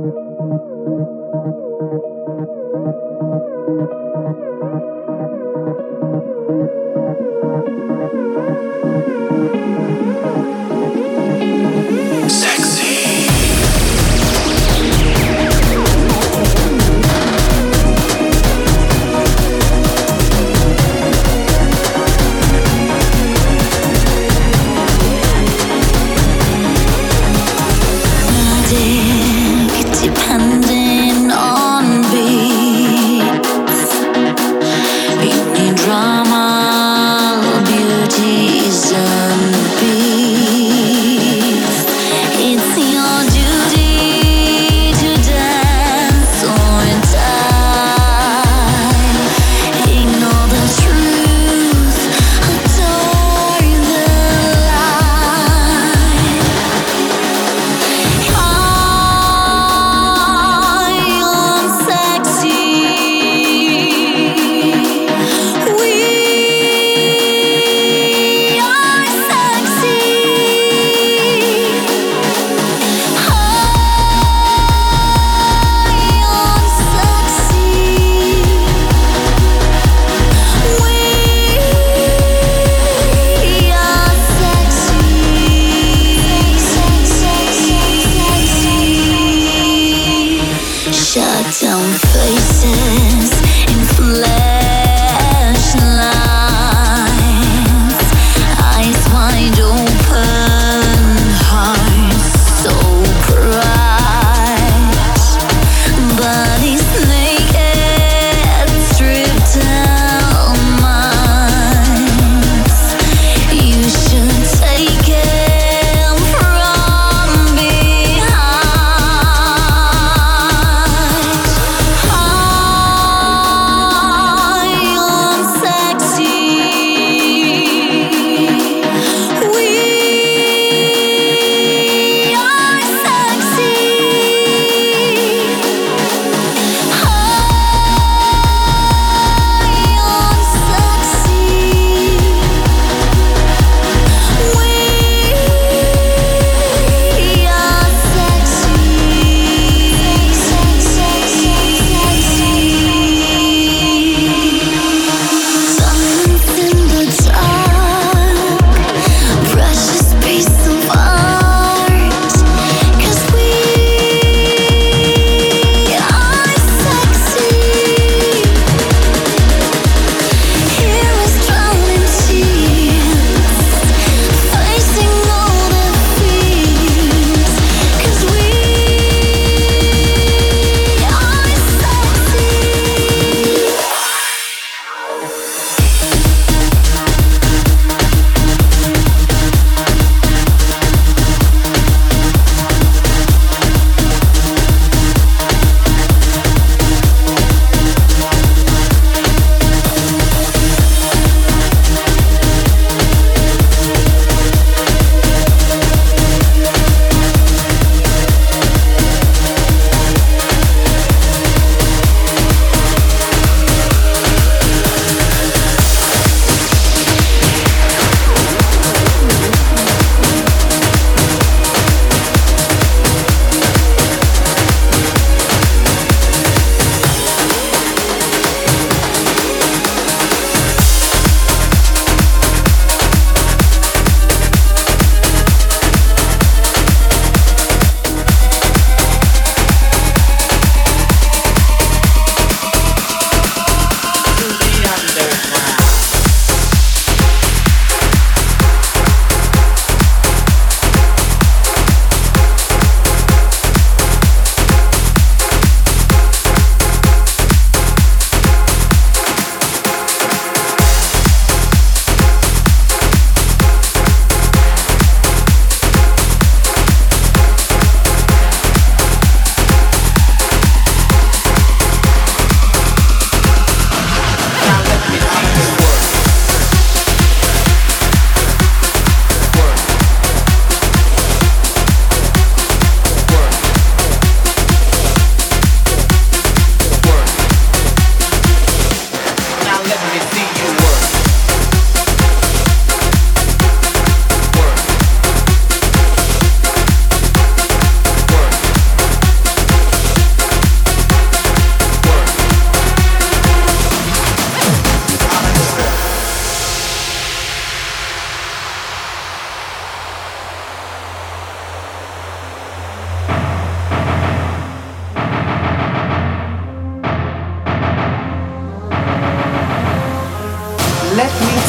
Thank you.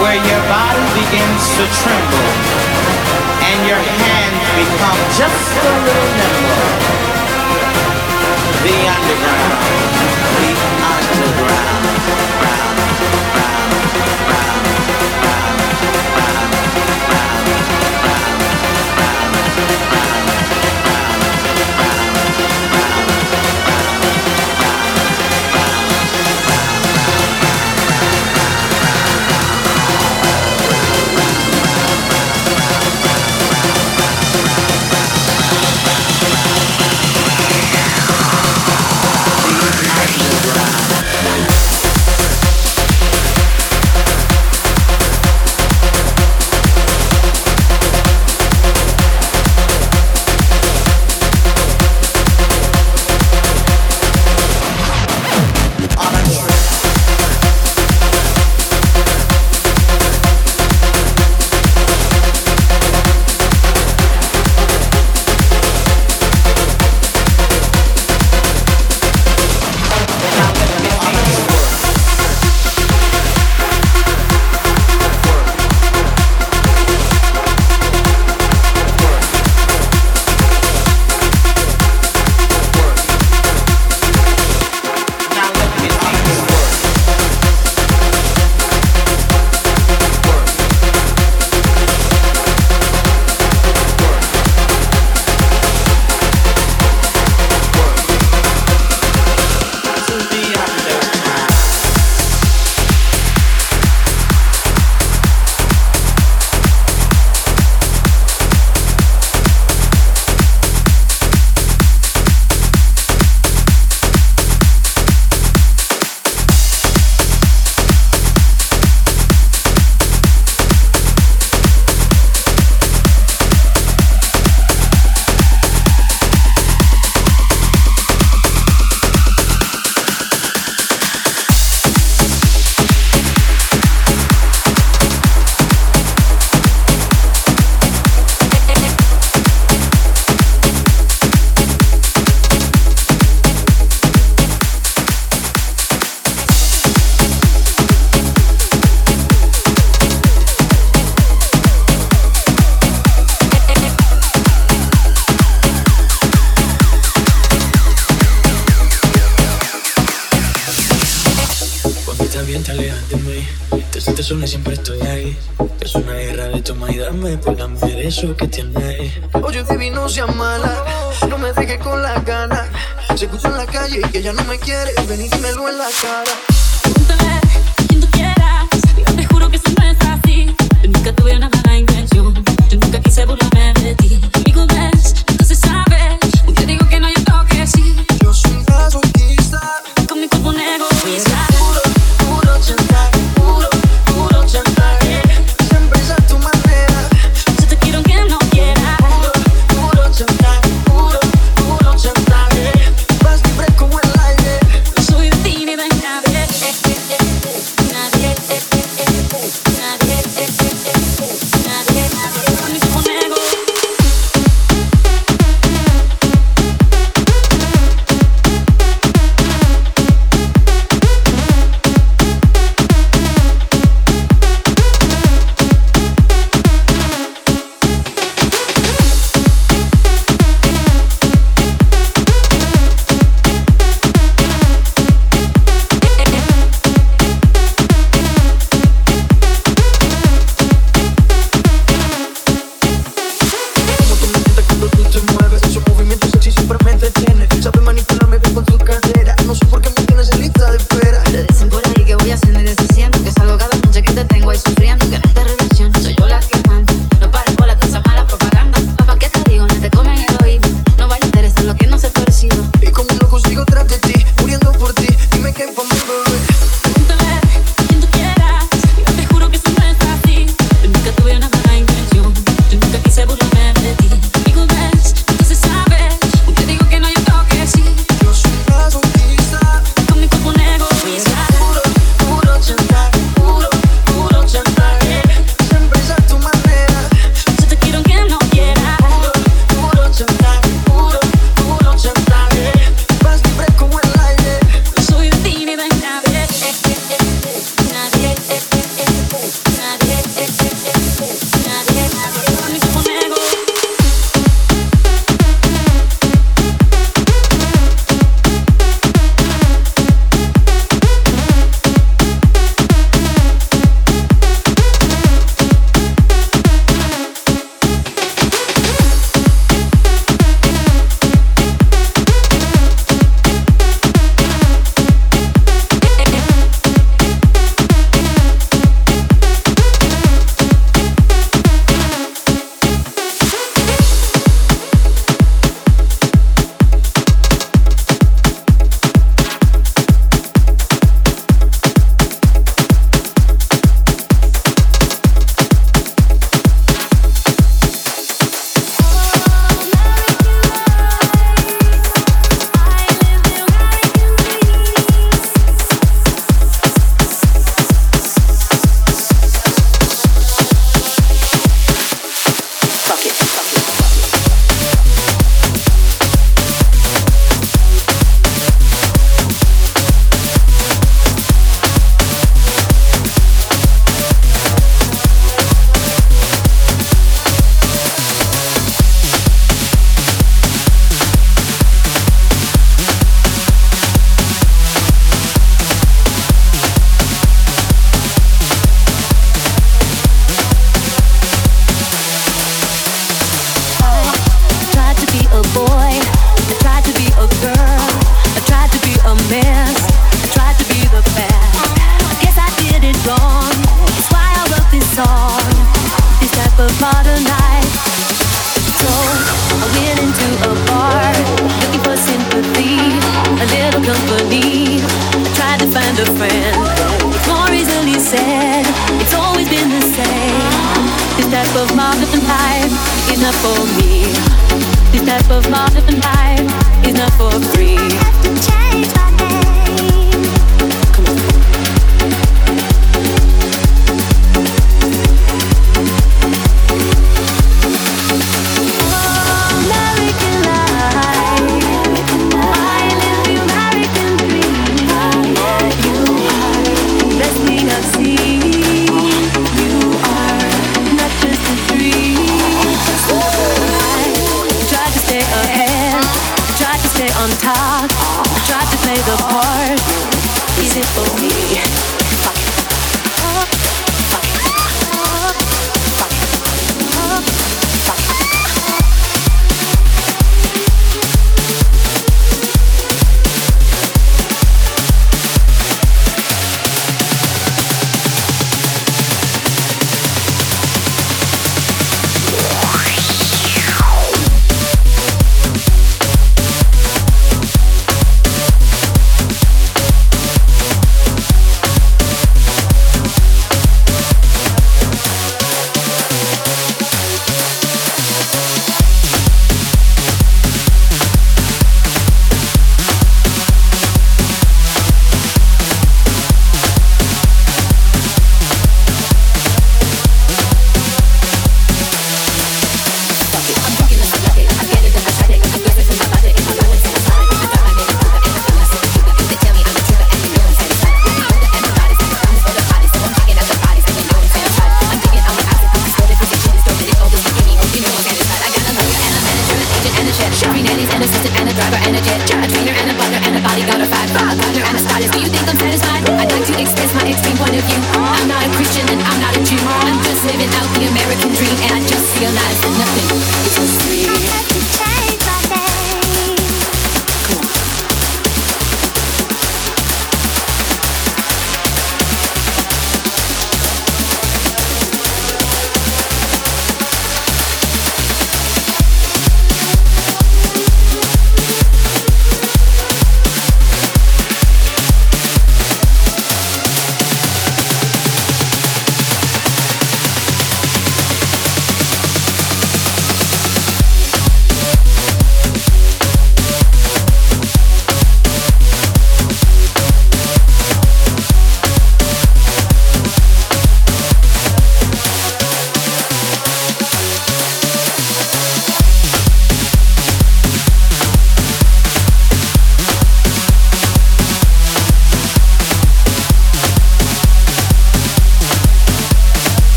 where your body begins to tremble and your hands become just a little nimble. The underground.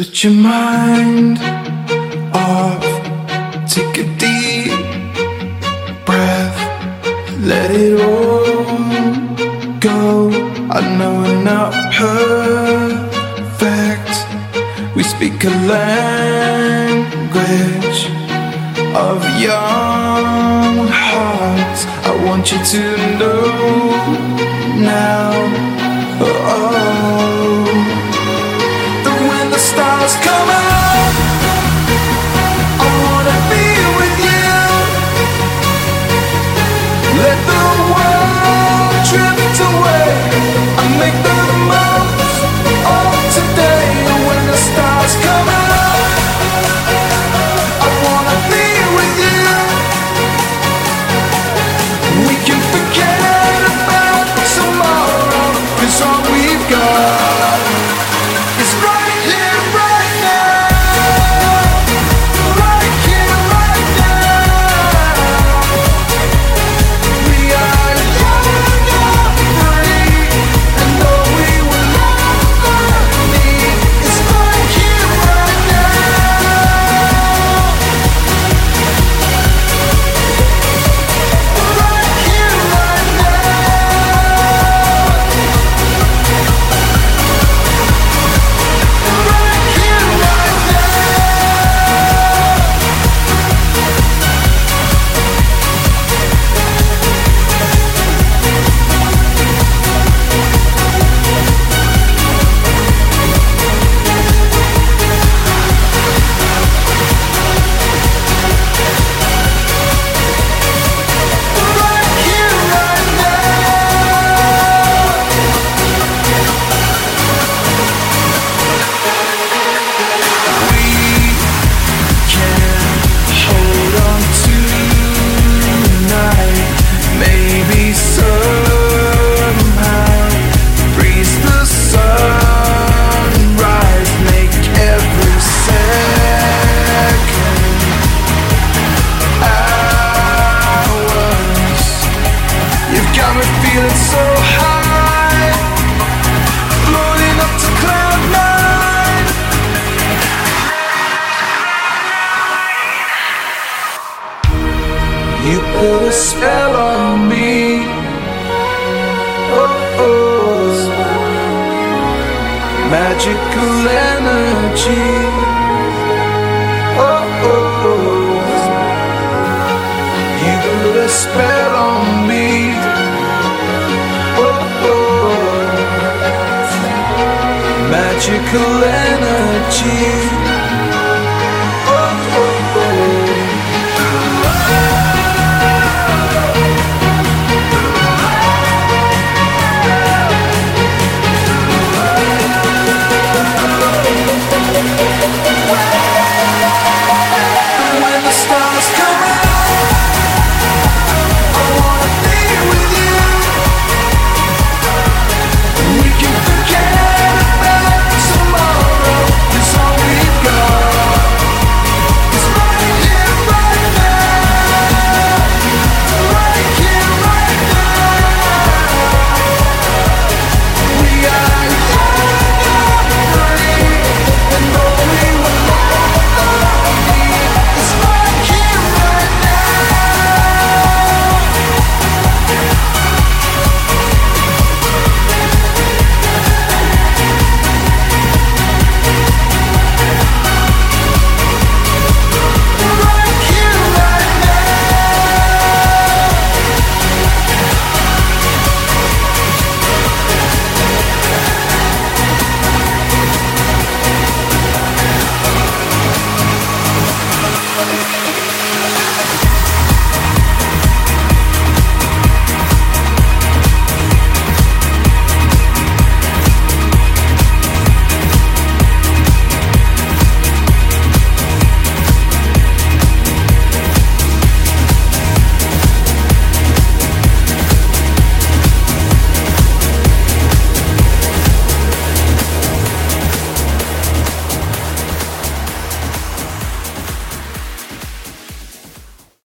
Switch your mind off, take a deep breath, let it all go. I know we're not perfect, we speak a language of young hearts. I want you to know now. Oh. oh. away.